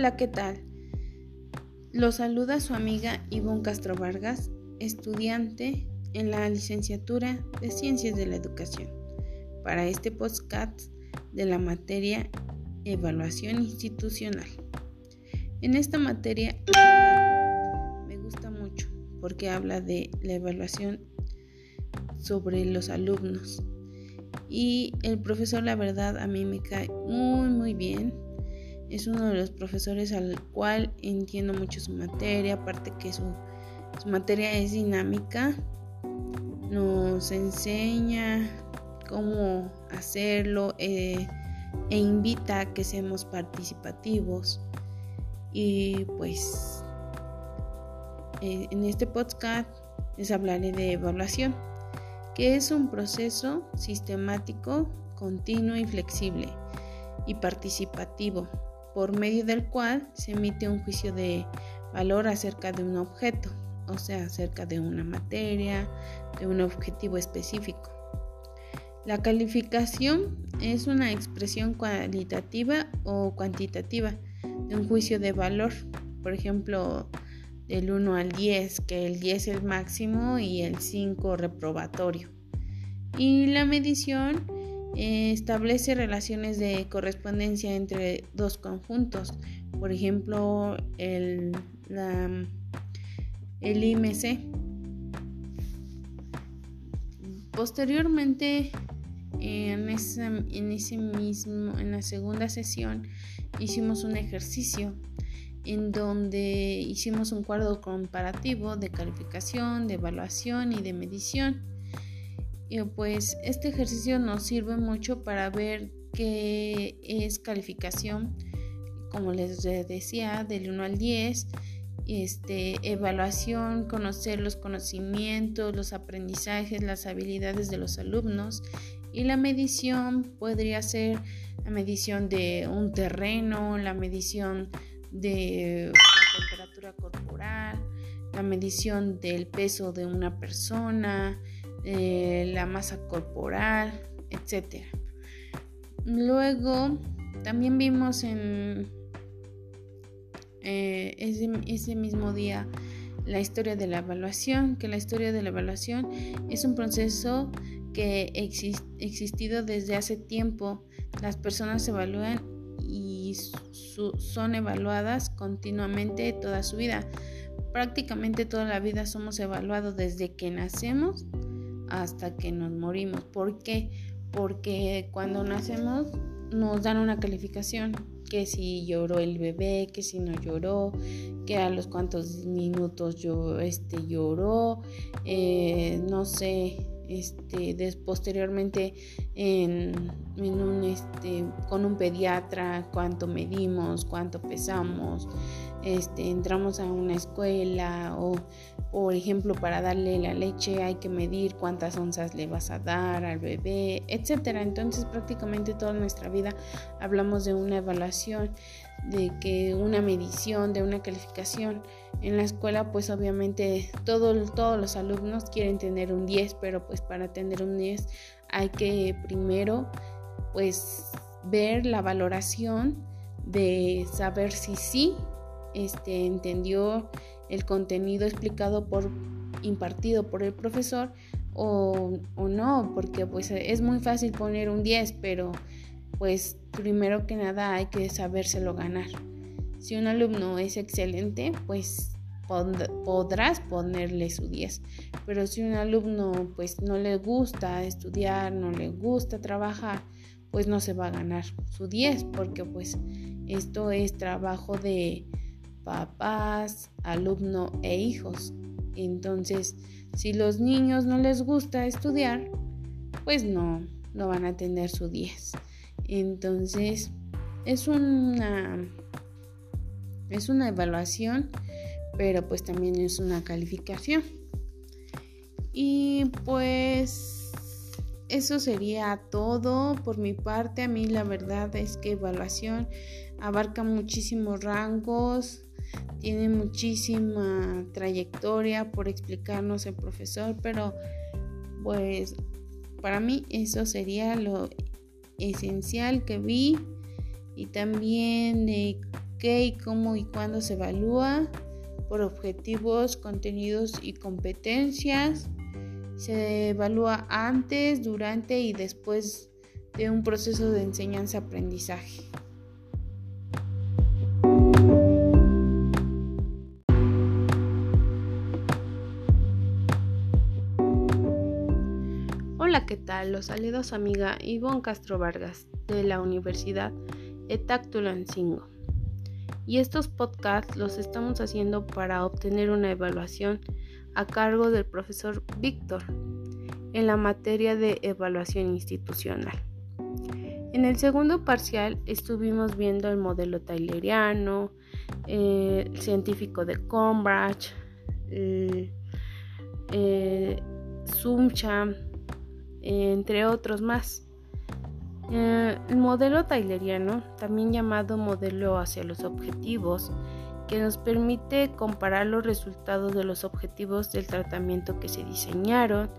Hola, ¿qué tal? Lo saluda su amiga Ivonne Castro Vargas, estudiante en la licenciatura de Ciencias de la Educación, para este podcast de la materia Evaluación Institucional. En esta materia me gusta mucho porque habla de la evaluación sobre los alumnos. Y el profesor, la verdad, a mí me cae muy, muy bien. Es uno de los profesores al cual entiendo mucho su materia, aparte que su, materia es dinámica. Nos enseña cómo hacerlo eh, e invita a que seamos participativos. Y pues eh, en este podcast les hablaré de evaluación que es un proceso sistemático, continuo y flexible y participativo, por medio del cual se emite un juicio de valor acerca de un objeto, o sea, acerca de una materia, de un objetivo específico. La calificación es una expresión cualitativa o cuantitativa de un juicio de valor, por ejemplo, del 1 al 10, que el 10 es el máximo y el 5 reprobatorio. Y la medición establece relaciones de correspondencia entre dos conjuntos, por ejemplo, el, IMC. Posteriormente, en, en, ese mismo, en la segunda sesión, hicimos un ejercicio en donde hicimos un cuadro comparativo de calificación, de evaluación y de medición. Y pues este ejercicio nos sirve mucho para ver qué es calificación, como les decía, del 1 al 10, este, evaluación, conocer los conocimientos, los aprendizajes, las habilidades de los alumnos y la medición podría ser la medición de un terreno, la medición de la temperatura corporal, la medición del peso de una persona, eh, la masa corporal, etc. Luego, también vimos en eh, ese, mismo día la historia de la evaluación, que la historia de la evaluación es un proceso que ha existido desde hace tiempo. Las personas evalúan son evaluadas continuamente toda su vida. Prácticamente toda la vida somos evaluados desde que nacemos hasta que nos morimos. ¿Por qué? Porque cuando nacemos nos dan una calificación, que si lloró el bebé, que si no lloró, que a los cuantos minutos yo, este, lloró, eh, no sé, este, posteriormente en, un, este, con un pediatra, cuánto medimos, cuánto pesamos, este, entramos a una escuela o, por ejemplo, para darle la leche hay que medir cuántas onzas le vas a dar al bebé, etcétera. Entonces, prácticamente toda nuestra vida hablamos de una evaluación de que una medición, de una calificación. En la escuela pues obviamente todo, todos los alumnos quieren tener un 10, pero pues para tener un 10 hay que primero pues ver la valoración de saber si sí este, entendió el contenido explicado por impartido por el profesor o, o no, porque pues es muy fácil poner un 10, pero pues primero que nada hay que sabérselo ganar. Si un alumno es excelente, pues podrás ponerle su 10. Pero si un alumno pues no le gusta estudiar, no le gusta trabajar, pues no se va a ganar su 10 porque pues esto es trabajo de papás, alumno e hijos. Entonces, si los niños no les gusta estudiar, pues no, no van a tener su 10. Entonces, es una es una evaluación, pero pues también es una calificación. Y pues eso sería todo por mi parte. A mí la verdad es que evaluación abarca muchísimos rangos, tiene muchísima trayectoria por explicarnos el profesor, pero pues para mí eso sería lo esencial que vi y también qué y cómo y cuándo se evalúa, por objetivos, contenidos y competencias. Se evalúa antes, durante y después de un proceso de enseñanza-aprendizaje. ¿Qué tal? Los saludos amiga Ivonne Castro Vargas de la Universidad Etactulancingo. Y estos podcasts los estamos haciendo para obtener una evaluación a cargo del profesor Víctor en la materia de evaluación institucional. En el segundo parcial estuvimos viendo el modelo tayleriano, el científico de Combridge, el, eh, entre otros más. Eh, el modelo tayleriano, también llamado modelo hacia los objetivos, que nos permite comparar los resultados de los objetivos del tratamiento que se diseñaron,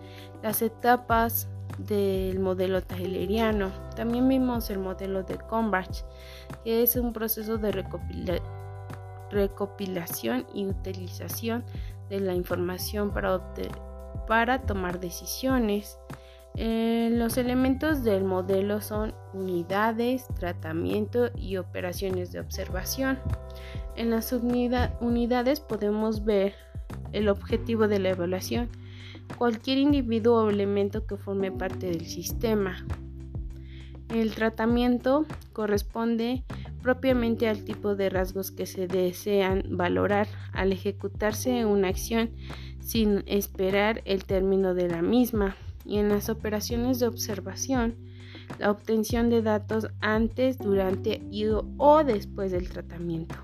las etapas del modelo tayleriano. También vimos el modelo de Combridge, que es un proceso de recopilación y utilización de la información para, para tomar decisiones. Eh, los elementos del modelo son unidades, tratamiento y operaciones de observación. En las unidades podemos ver el objetivo de la evaluación, cualquier individuo o elemento que forme parte del sistema. El tratamiento corresponde propiamente al tipo de rasgos que se desean valorar al ejecutarse una acción sin esperar el término de la misma y en las operaciones de observación, la obtención de datos antes, durante y o después del tratamiento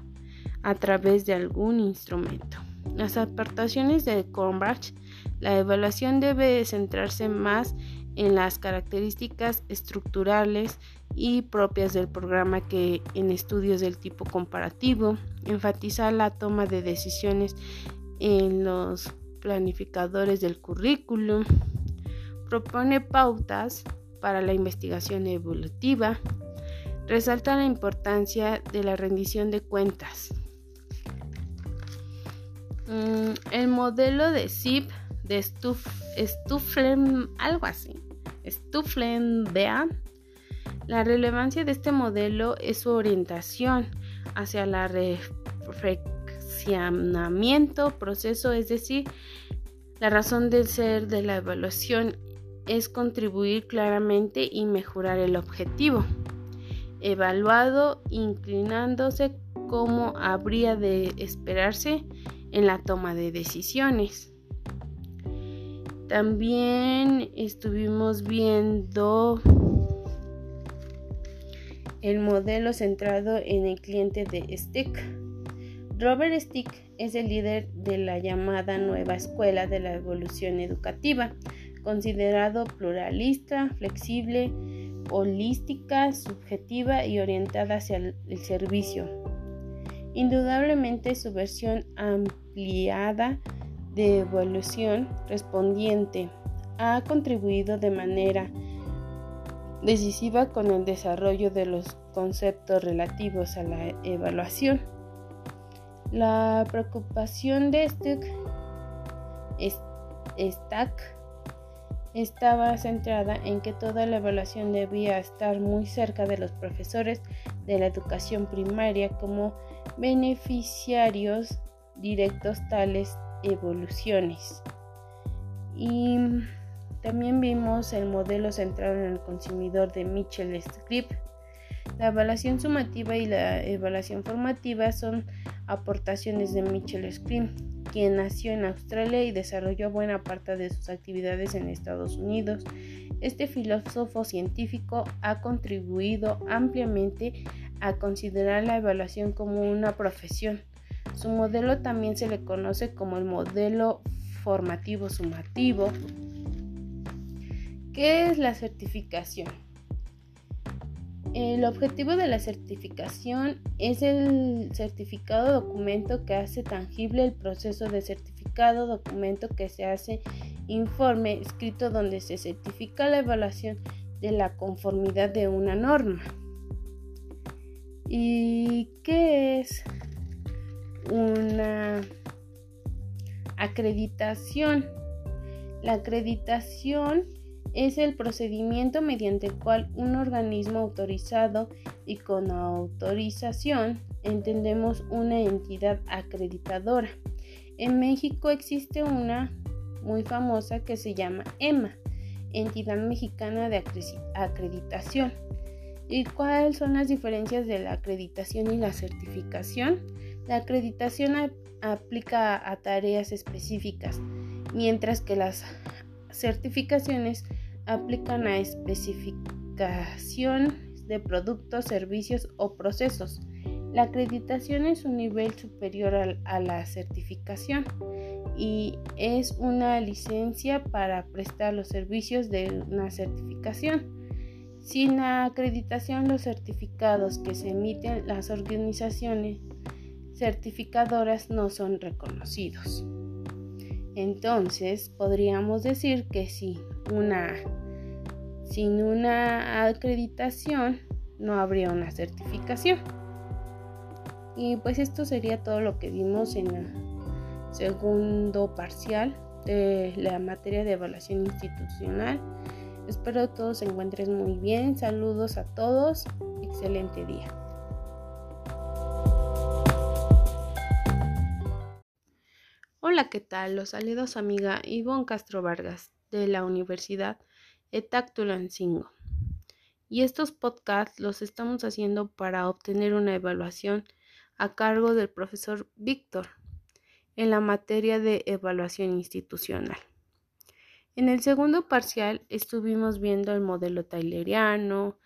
a través de algún instrumento. Las aportaciones de Cornbach, la evaluación debe centrarse más en las características estructurales y propias del programa que en estudios del tipo comparativo, enfatizar la toma de decisiones en los planificadores del currículum, propone pautas para la investigación evolutiva, resalta la importancia de la rendición de cuentas. Mm, el modelo de SIP de Stufflen, algo así, vean la relevancia de este modelo es su orientación hacia la reflexionamiento, proceso, es decir, la razón de ser de la evaluación es contribuir claramente y mejorar el objetivo. Evaluado inclinándose como habría de esperarse en la toma de decisiones. También estuvimos viendo el modelo centrado en el cliente de Stick. Robert Stick es el líder de la llamada nueva escuela de la evolución educativa, considerado pluralista, flexible, holística, subjetiva y orientada hacia el servicio. Indudablemente su versión ampliada de evolución respondiente ha contribuido de manera decisiva con el desarrollo de los conceptos relativos a la evaluación. La preocupación de Stack estaba centrada en que toda la evaluación debía estar muy cerca de los profesores de la educación primaria como beneficiarios directos tales evoluciones. Y también vimos el modelo centrado en el consumidor de Mitchell Script. La evaluación sumativa y la evaluación formativa son aportaciones de Mitchell Script quien nació en Australia y desarrolló buena parte de sus actividades en Estados Unidos. Este filósofo científico ha contribuido ampliamente a considerar la evaluación como una profesión. Su modelo también se le conoce como el modelo formativo sumativo. ¿Qué es la certificación? El objetivo de la certificación es el certificado documento que hace tangible el proceso de certificado documento que se hace informe escrito donde se certifica la evaluación de la conformidad de una norma. ¿Y qué es una acreditación? La acreditación es el procedimiento mediante el cual un organismo autorizado y con autorización entendemos una entidad acreditadora. En México existe una muy famosa que se llama EMA, Entidad Mexicana de Acreditación. ¿Y cuáles son las diferencias de la acreditación y la certificación? La acreditación aplica a tareas específicas, mientras que las certificaciones aplican a especificación de productos, servicios o procesos. La acreditación es un nivel superior a, la certificación y es una licencia para prestar los servicios de una certificación. Sin la acreditación, los certificados que se emiten las organizaciones certificadoras no son reconocidos. Entonces, podríamos decir que si una sin una acreditación no habría una certificación. Y pues esto sería todo lo que vimos en el segundo parcial de la materia de evaluación institucional. Espero todos se encuentren muy bien. Saludos a todos. Excelente día. Hola, ¿qué tal? Los saludos amiga Ivonne Castro Vargas de la Universidad Etactulancingo. Y estos podcasts los estamos haciendo para obtener una evaluación a cargo del profesor Víctor en la materia de evaluación institucional. En el segundo parcial estuvimos viendo el modelo tayleriano,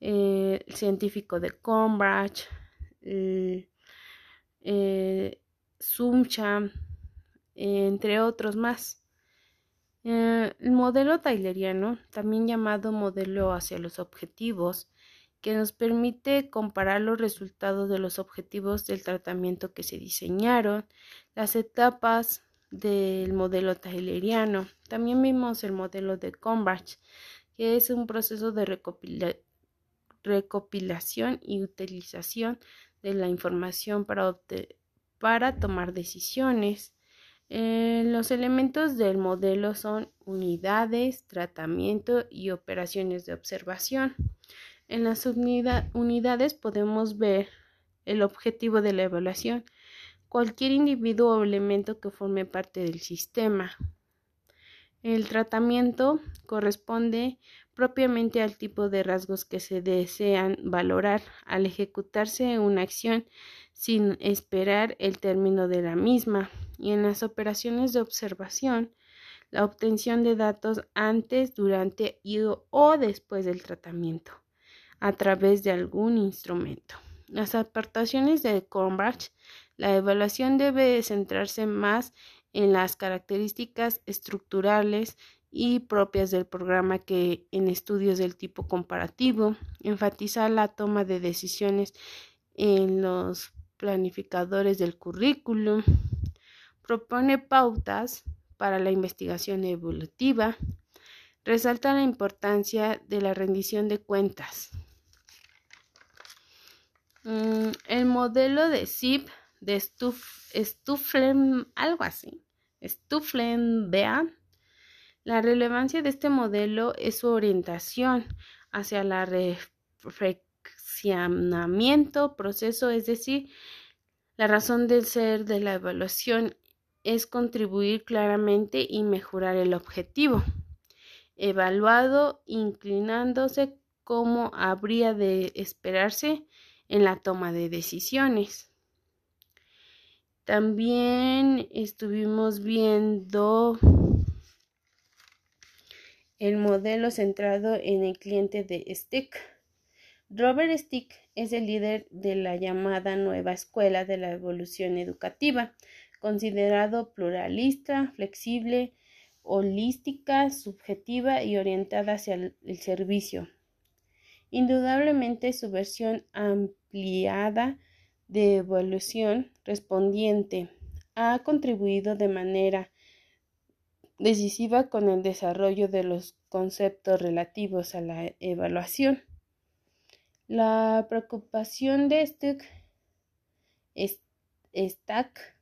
el científico de Combridge, eh, entre otros más. Eh, el modelo tayleriano, también llamado modelo hacia los objetivos, que nos permite comparar los resultados de los objetivos del tratamiento que se diseñaron, las etapas del modelo tayleriano. También vimos el modelo de Combridge, que es un proceso de recopilación y utilización de la información para tomar decisiones. Eh, los elementos del modelo son unidades, tratamiento y operaciones de observación. En las unidades podemos ver el objetivo de la evaluación, cualquier individuo o elemento que forme parte del sistema. El tratamiento corresponde propiamente al tipo de rasgos que se desean valorar al ejecutarse una acción sin esperar el término de la misma y en las operaciones de observación la obtención de datos antes, durante y o después del tratamiento a través de algún instrumento. Las aportaciones de Cornbach, la evaluación debe centrarse más en las características estructurales y propias del programa que en estudios del tipo comparativo, enfatizar la toma de decisiones en los planificadores del currículum, propone pautas para la investigación evolutiva, resalta la importancia de la rendición de cuentas. Mm, el modelo de SIP de Stufflen, algo así, vean la relevancia de este modelo es su orientación hacia la proceso, es decir, la razón del ser de la evaluación es contribuir claramente y mejorar el objetivo. Evaluado inclinándose como habría de esperarse en la toma de decisiones. También estuvimos viendo el modelo centrado en el cliente de Stick. Robert Stick es el líder de la llamada nueva escuela de la evolución educativa, considerado pluralista, flexible, holística, subjetiva y orientada hacia el, servicio. Indudablemente su versión ampliada de evolución respondiente ha contribuido de manera decisiva con el desarrollo de los conceptos relativos a la evaluación. La preocupación de Stuck, Stack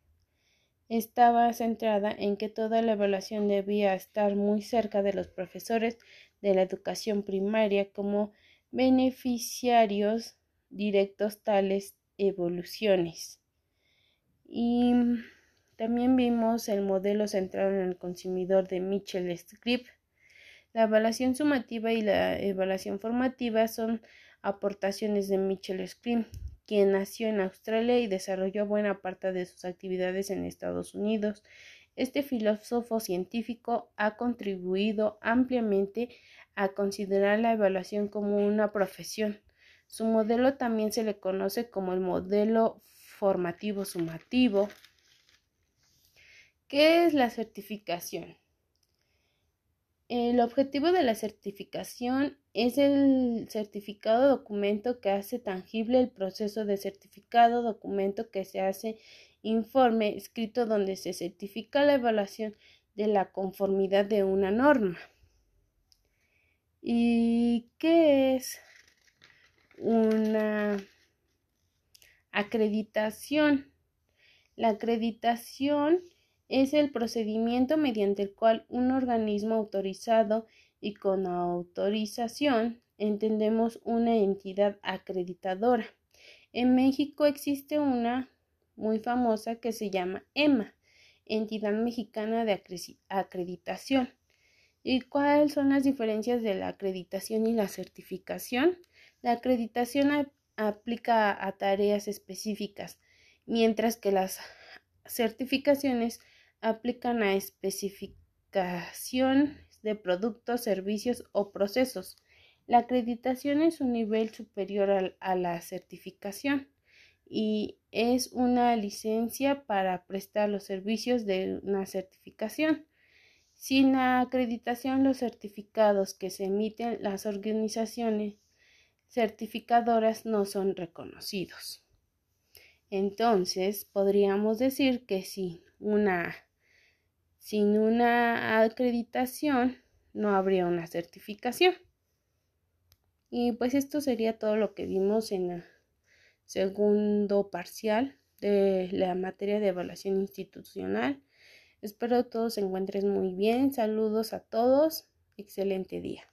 estaba centrada en que toda la evaluación debía estar muy cerca de los profesores de la educación primaria como beneficiarios directos tales evoluciones. Y también vimos el modelo centrado en el consumidor de Mitchell Script. La evaluación sumativa y la evaluación formativa son aportaciones de Mitchell Script quien nació en Australia y desarrolló buena parte de sus actividades en Estados Unidos. Este filósofo científico ha contribuido ampliamente a considerar la evaluación como una profesión. Su modelo también se le conoce como el modelo formativo sumativo. ¿Qué es la certificación? El objetivo de la certificación es el certificado documento que hace tangible el proceso de certificado documento que se hace informe escrito donde se certifica la evaluación de la conformidad de una norma. ¿Y qué es una acreditación? La acreditación es el procedimiento mediante el cual un organismo autorizado y con autorización entendemos una entidad acreditadora. En México existe una muy famosa que se llama EMA, Entidad Mexicana de Acreditación. ¿Y cuáles son las diferencias de la acreditación y la certificación? La acreditación aplica a tareas específicas, mientras que las certificaciones aplican a especificación de productos, servicios o procesos. La acreditación es un nivel superior a, la certificación y es una licencia para prestar los servicios de una certificación. Sin la acreditación, los certificados que se emiten las organizaciones certificadoras no son reconocidos. Entonces, podríamos decir que una sin una acreditación no habría una certificación. Y pues esto sería todo lo que vimos en el segundo parcial de la materia de evaluación institucional. Espero todos se encuentren muy bien. Saludos a todos. Excelente día.